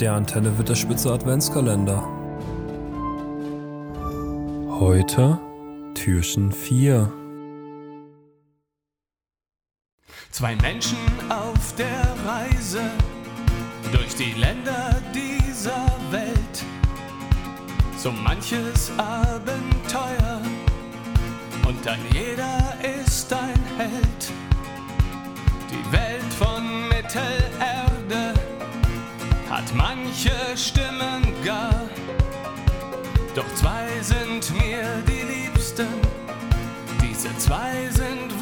Der Antenne wird der spitze Adventskalender. Heute Türchen 4. Zwei Menschen auf der Reise durch die Länder dieser Welt. So manches aber hat manche Stimmen gar, doch zwei sind mir die liebsten, diese zwei sind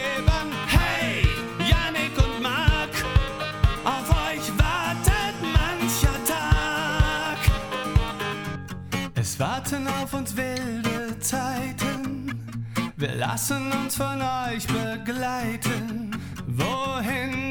Es warten auf uns wilde Zeiten. Wir lassen uns von euch begleiten. Wohin